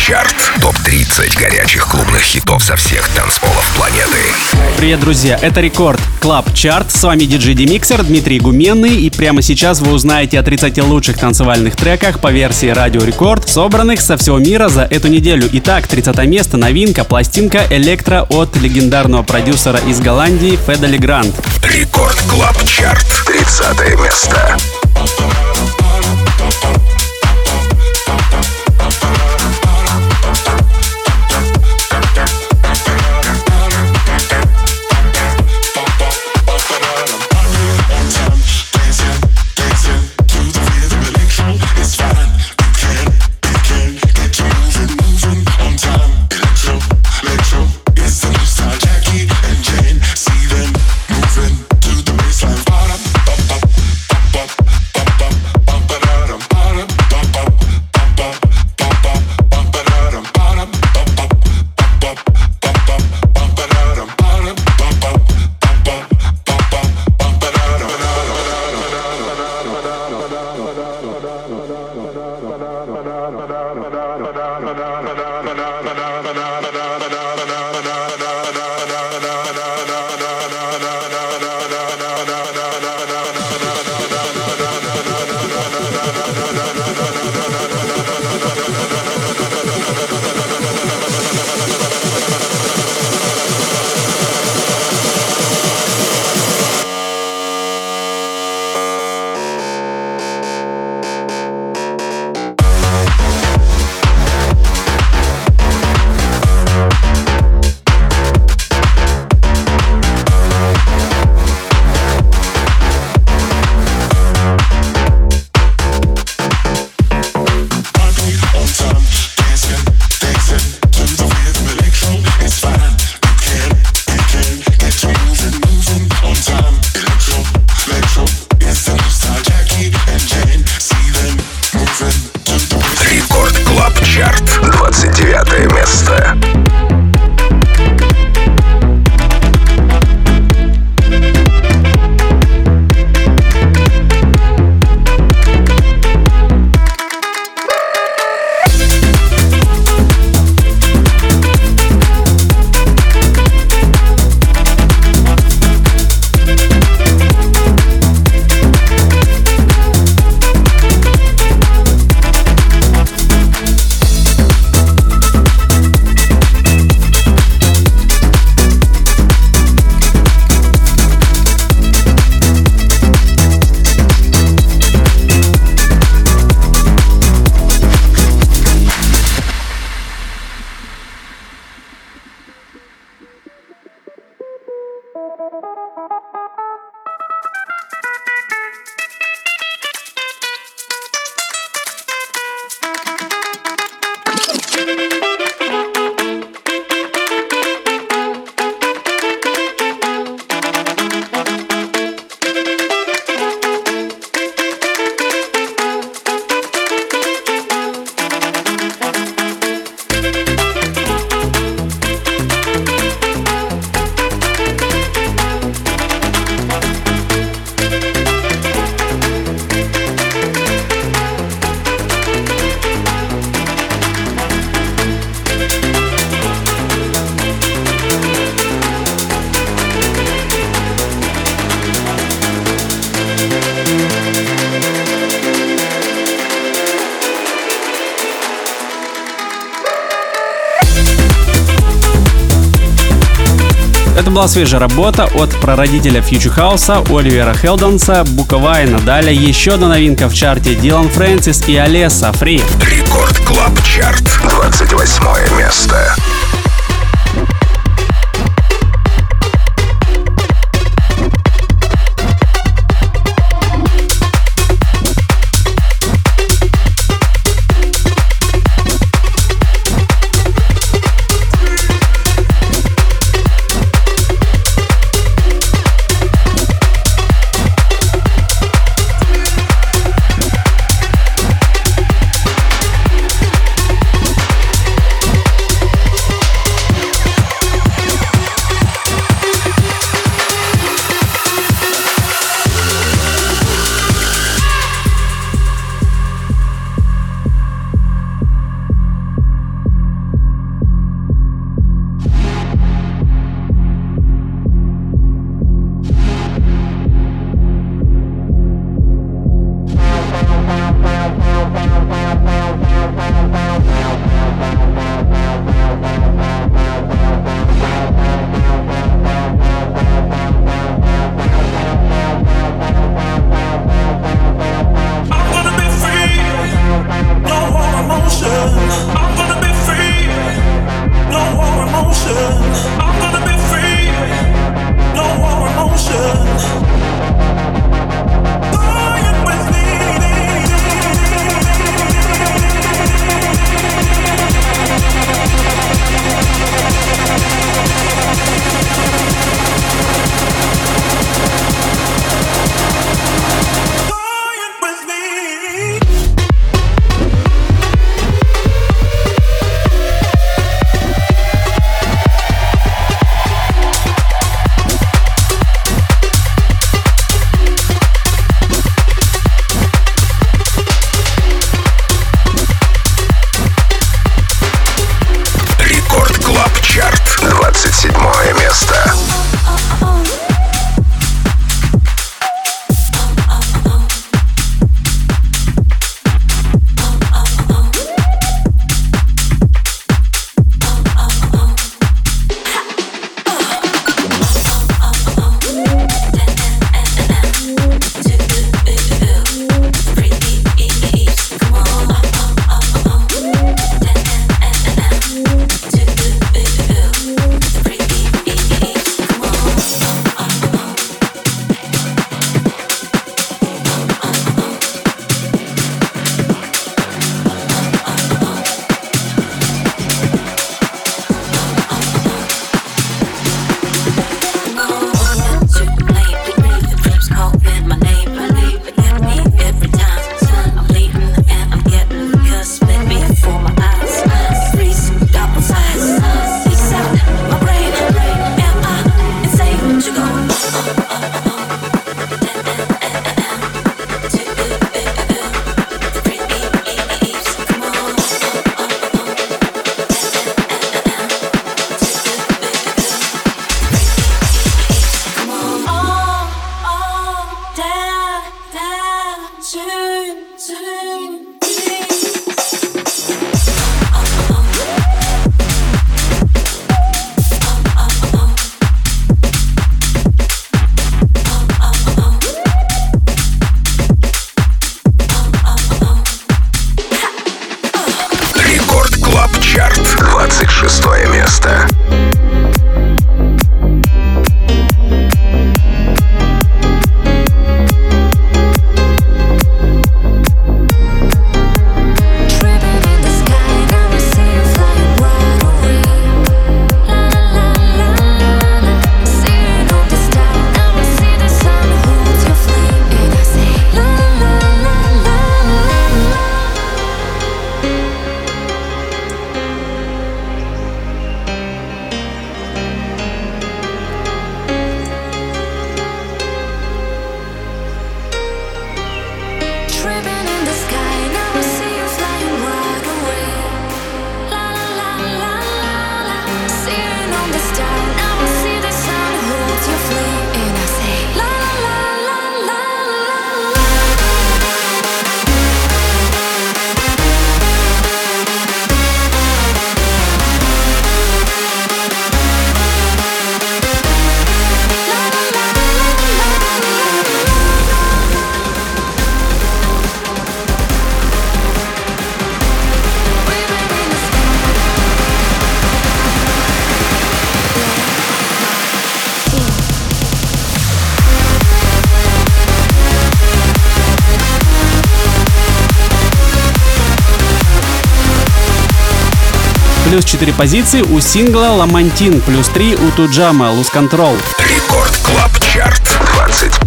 Чарт. Топ-30 горячих клубных хитов со всех танцполов планеты. Привет, друзья, это Record Club Chart. С вами диджей D-Mixer Дмитрий Гуменный. И прямо сейчас вы узнаете о 30 лучших танцевальных треках по версии Радио Рекорд, собранных со всего мира за эту неделю. Итак, 30 место, новинка, пластинка Электро от легендарного продюсера из Голландии Fedde Le Grand. Рекорд Клаб Чарт. 30 место. Была свежая работа от прародителя Future House Оливера Хелденса, Bucovina. Далее еще одна новинка в чарте Dillon Francis и Alesso Free. Рекорд Клаб Чарт, 28 место. Плюс 4 позиции у сингла «Ламантин», плюс 3 у Tujamo «Lose Control». Record Club Chart, 25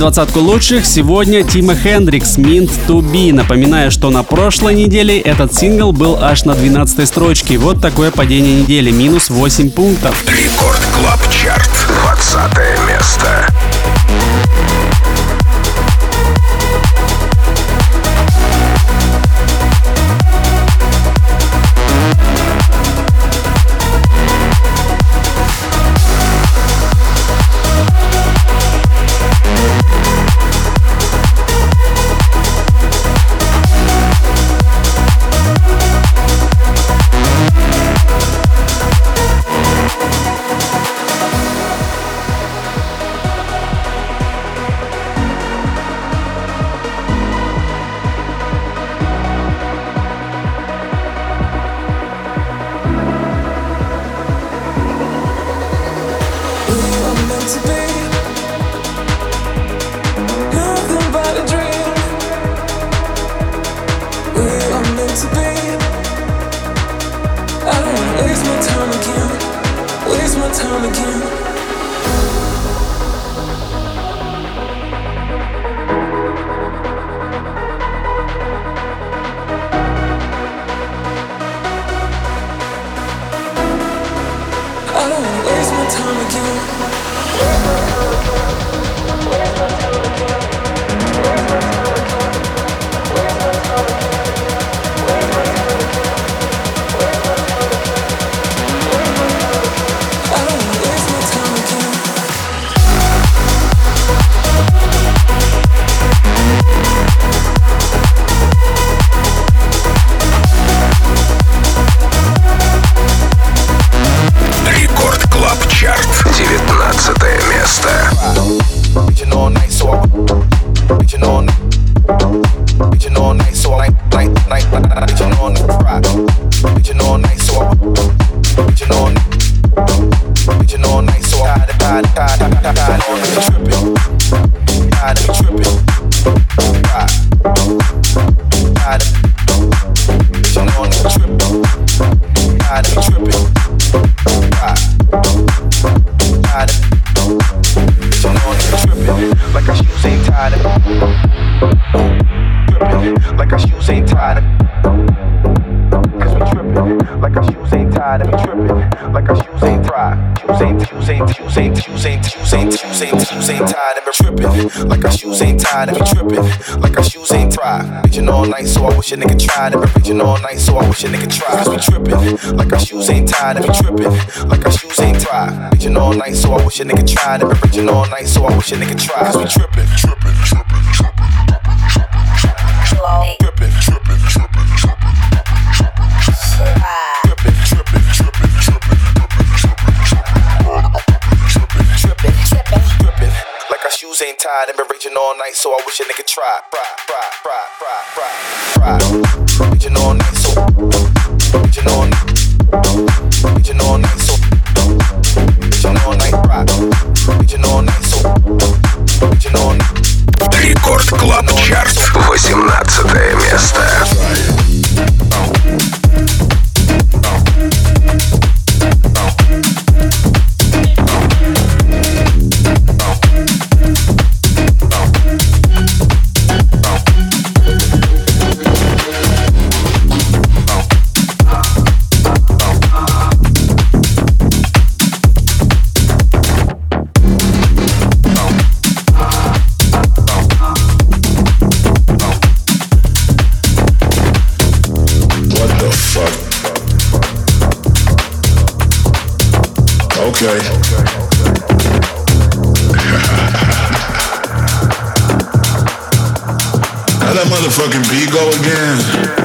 двадцатку лучших сегодня Тима Хендрикс «Meant to Be». Напоминаю, что на прошлой неделе этот сингл был аж на 12 строчке. Вот такое падение недели, минус 8 пунктов. Record Club Chart, 20 место. Wish a nigga tried. Been reaching all night, so I wish a nigga tried. Cause we trippin'. Like our shoes ain't tied, and we trippin'. Like our shoes ain't tied. Reaching all night, so I wish a nigga tried. Been reaching all night, so I wish a nigga tried. Cause we trippin', trippin', trippin', outside and been raging all night, so I wish a nigga try. Fry, fry, fry, fry, fry, fry. Raging all night. motherfucking Bigo again.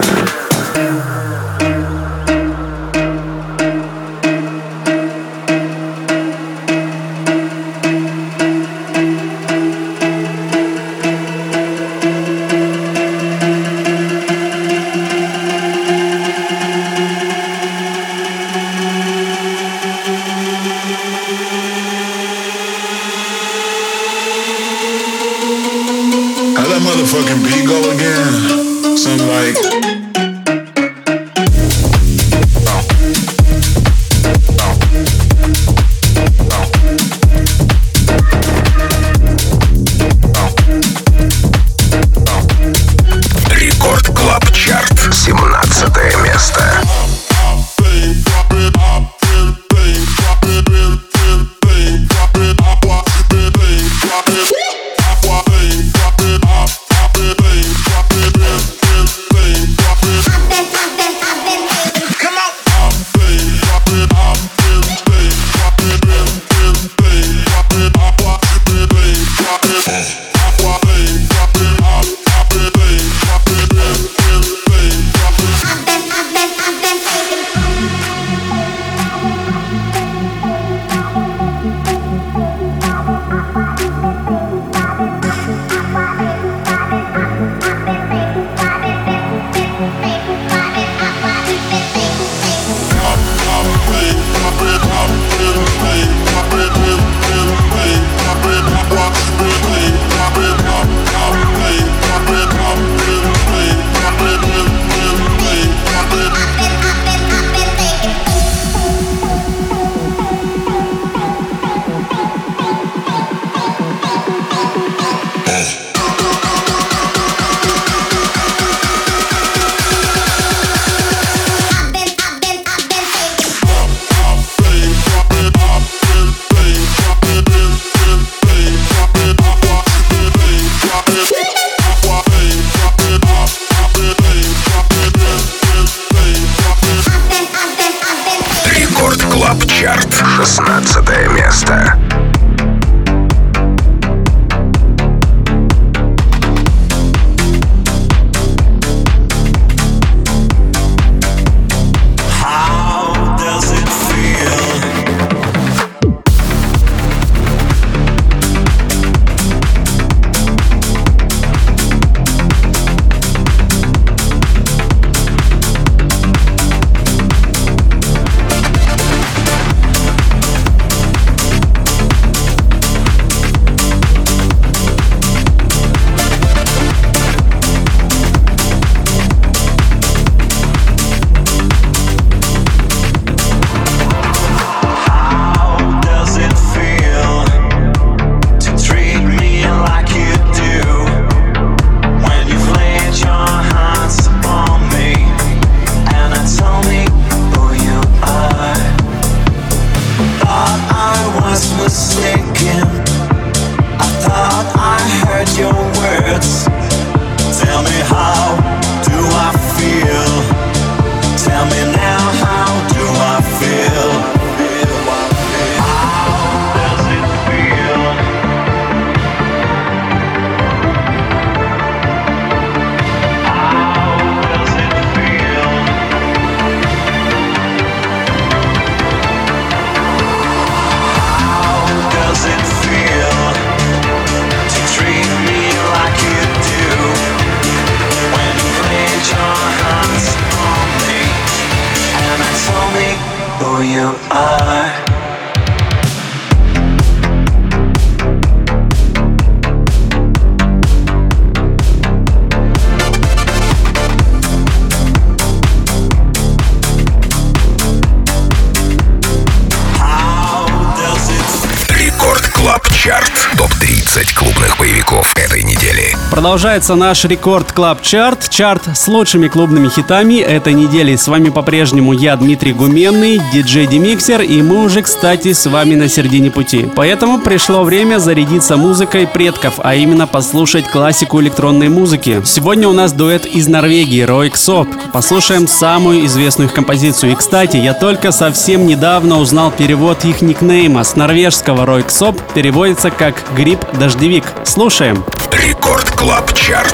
Продолжается наш Record Club Chart. Чарт с лучшими клубными хитами этой недели. С вами по-прежнему я, Дмитрий Гуменный, диджей Demixer, и мы уже, кстати, с вами на середине пути. Поэтому пришло время зарядиться музыкой предков, а именно послушать классику электронной музыки. Сегодня у нас дуэт из Норвегии, Röyksopp. Послушаем самую известную их композицию. И, кстати, я только совсем недавно узнал перевод их никнейма с норвежского Röyksopp переводится как «гриб-дождевик». Слушаем. Рекорд Клаб Чарт.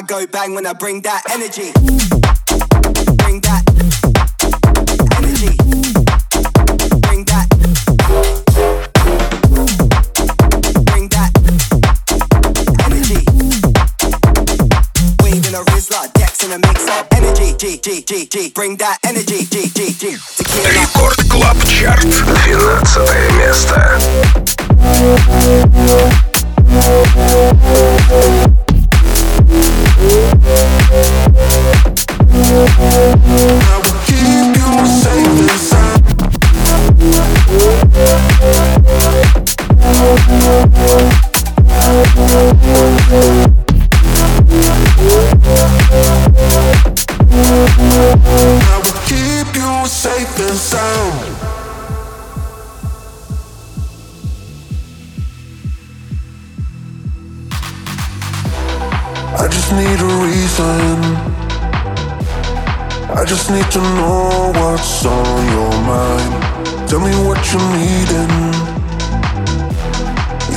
crowd go bang when I bring that energy. Bring that energy. Bring that. Bring that energy. Wave in a Rizla, Dex in a mix up. Energy, G, G, G, G. Bring that energy, G, G, G. Tequila. Рекорд Клаб Чарт. 12 место. keep you Safe and sound. I just need a reason. I just need to know what's on your mind. Tell me what you're needing.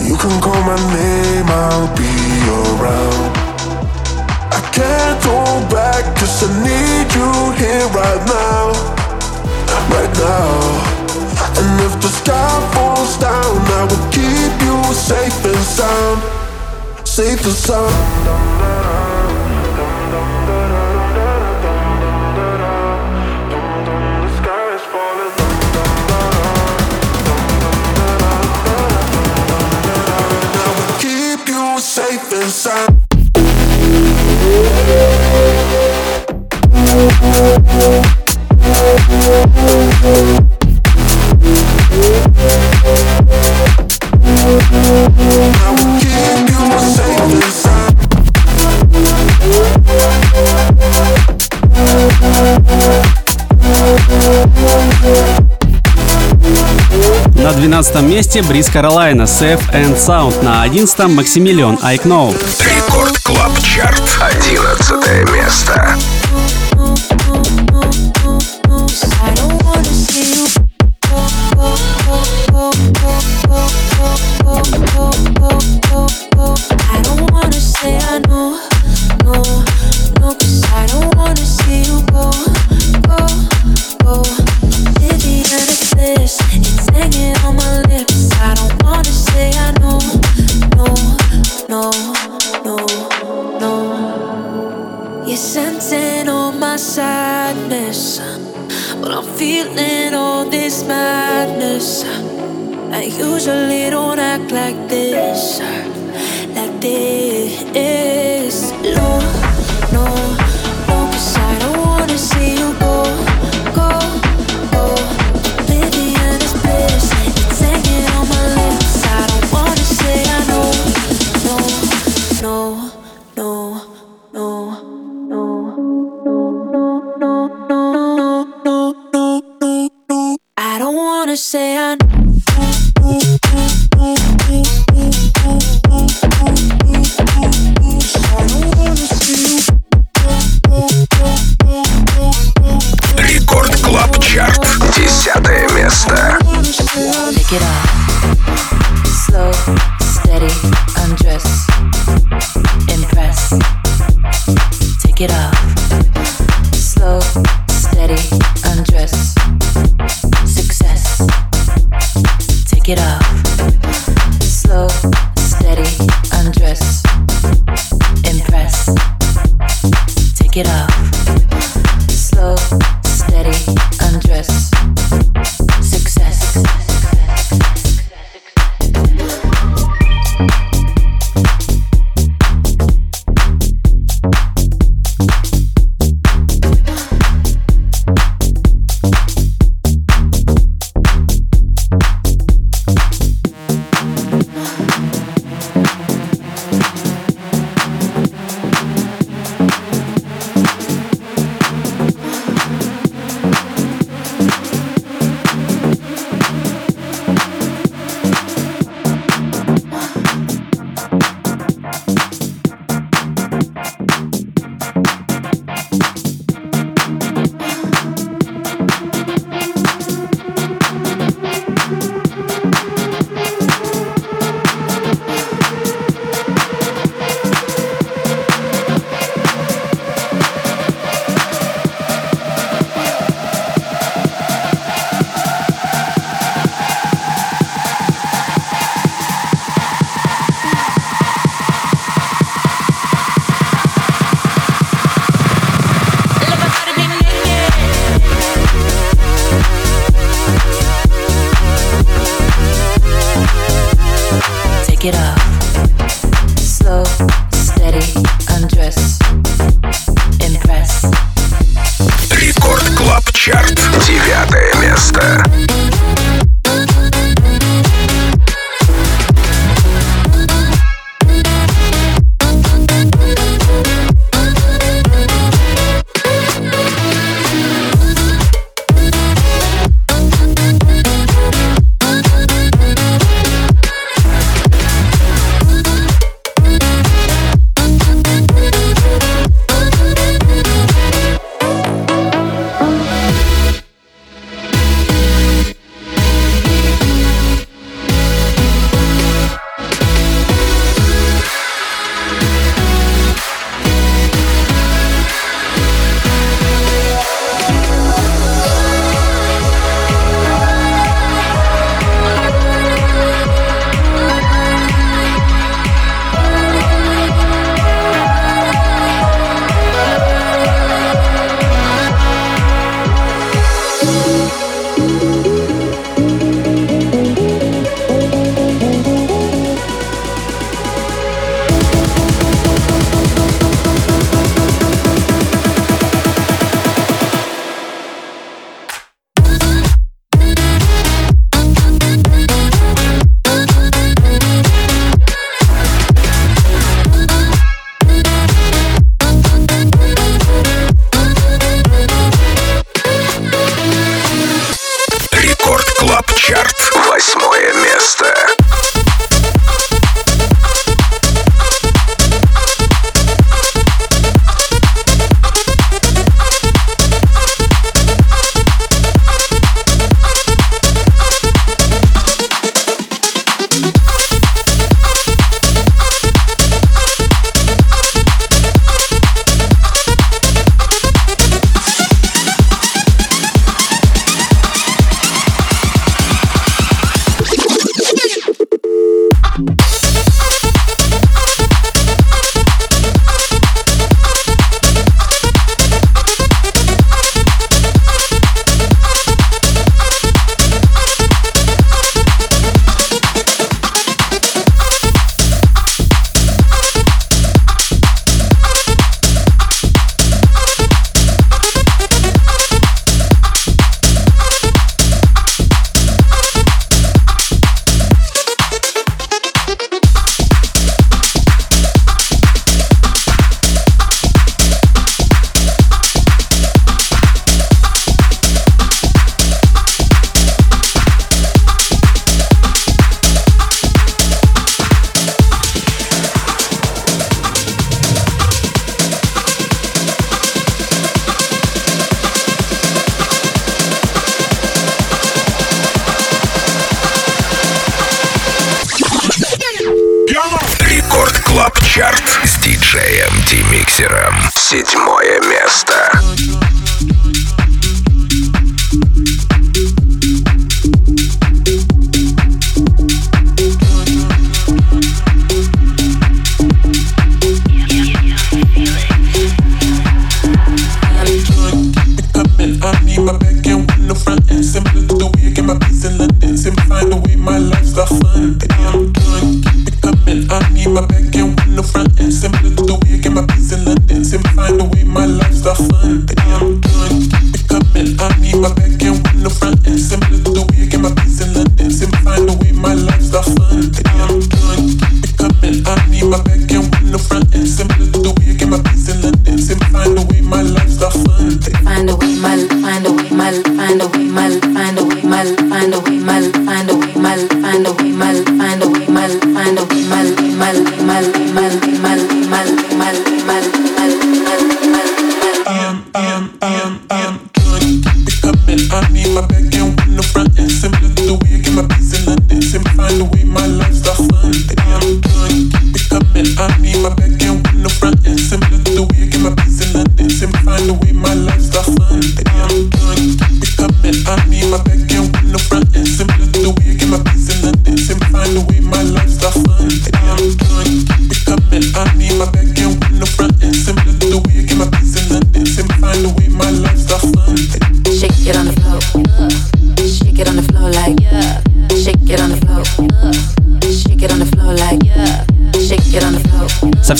You can call my name, I'll be around. I can't go back cause I need you here right now Right now And if the sky falls down I will keep you safe and sound. Safe and sound. The sky is falling. I will Keep you safe and На 12 месте Breathe Carolina Safe and Sound. На 11 Максимилион I Know. Рекорд Клаб Чарт. 11 место.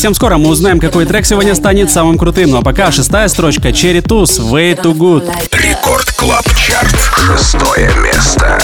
Совсем скоро мы узнаем, какой трек сегодня станет самым крутым. Ну а пока шестая строчка Cherry Tooth Way Too Good. Record Club Chart. Шестое место.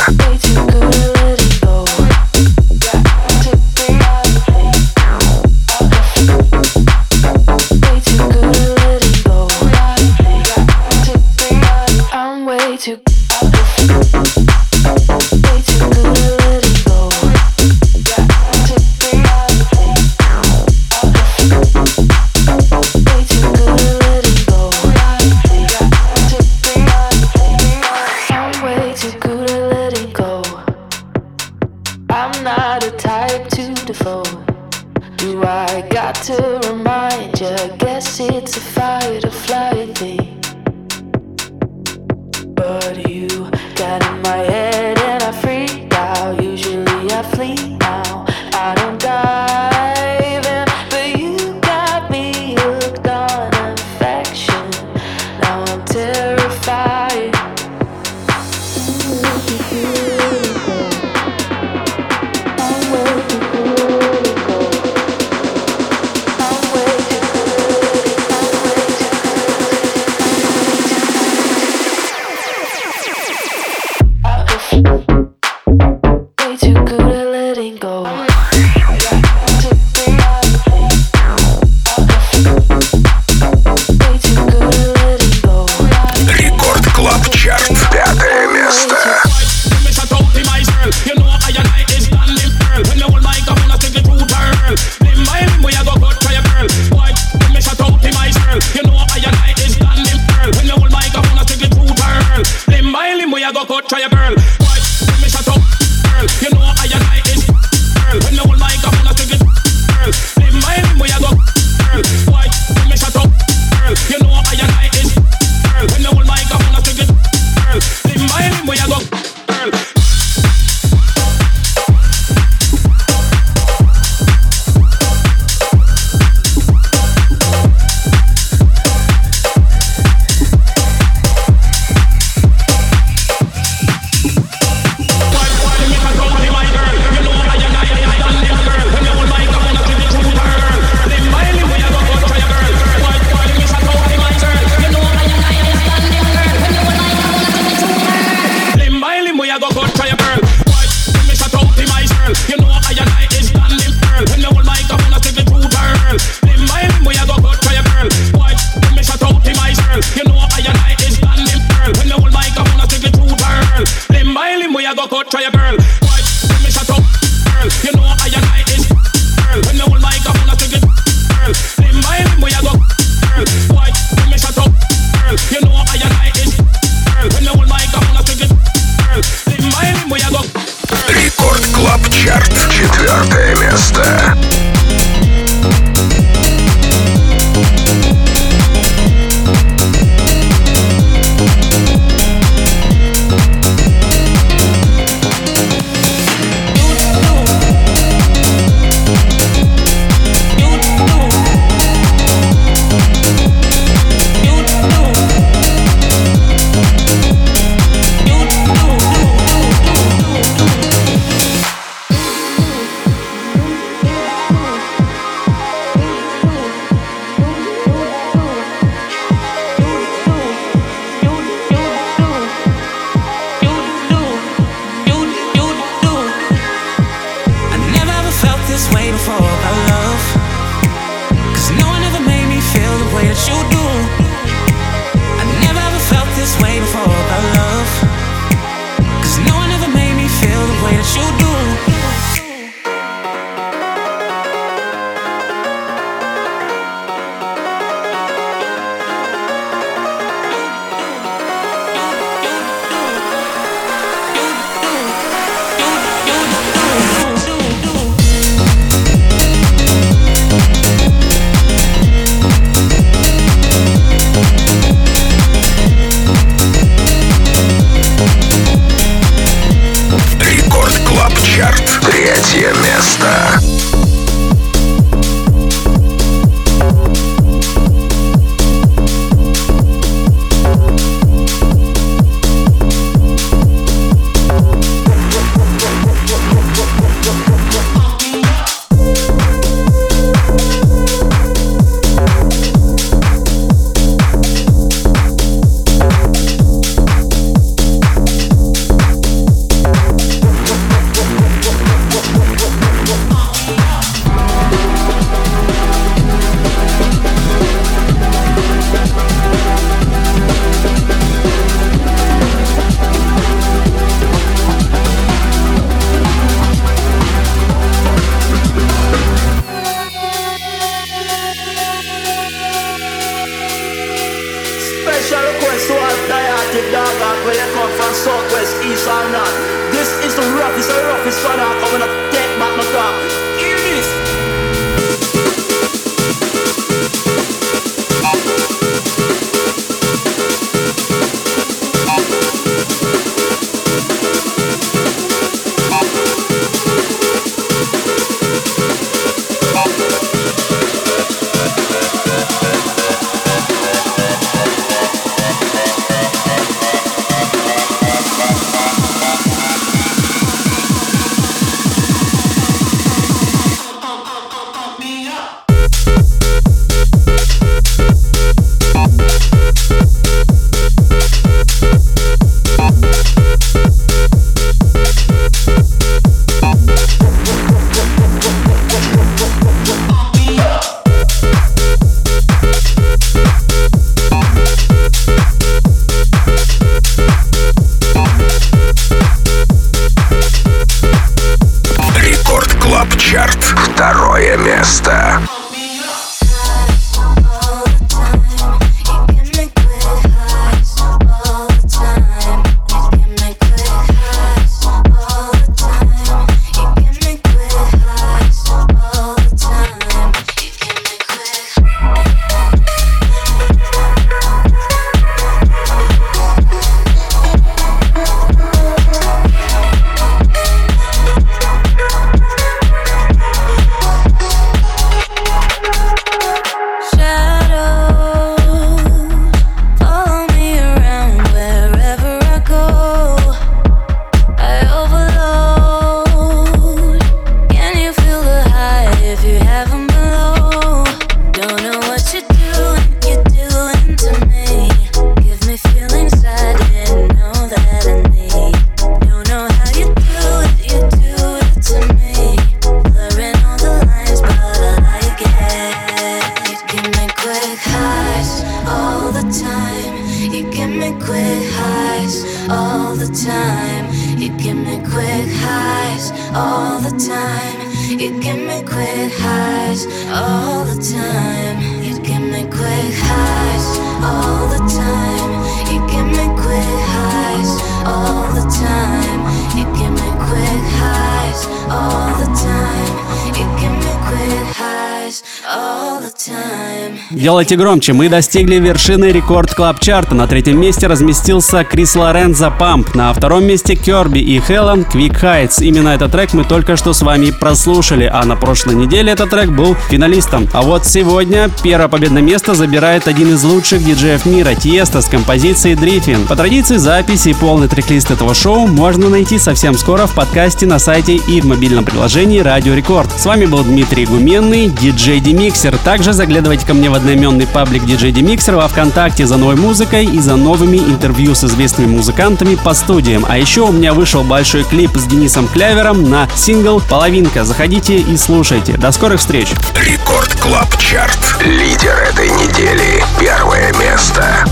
Делайте громче, мы достигли вершины Record Club Chart а. На третьем месте разместился Chris Lorenzo Pump. На втором месте Керби и Хелен Quick Heights. Именно этот трек мы только что с вами прослушали, а на прошлой неделе этот трек был финалистом. А вот сегодня первое победное место забирает один из лучших диджеев мира Tiësto с композицией Drifting. По традиции записи и полный трек-лист этого шоу можно найти совсем скоро в подкасте на сайте и в мобильном приложении Радио Рекорд. С вами был Дмитрий Гуменный, диджей Demixer. Также заглядывайте ко мне в одноименный паблик DJ Demixer во Вконтакте за новой музыкой и за новыми интервью с известными музыкантами по студиям. А еще у меня вышел большой клип с Денисом Клявером на сингл «Половинка». Заходите и слушайте. До скорых встреч! Рекорд Клаб Чарт. Лидер этой недели. Первое место.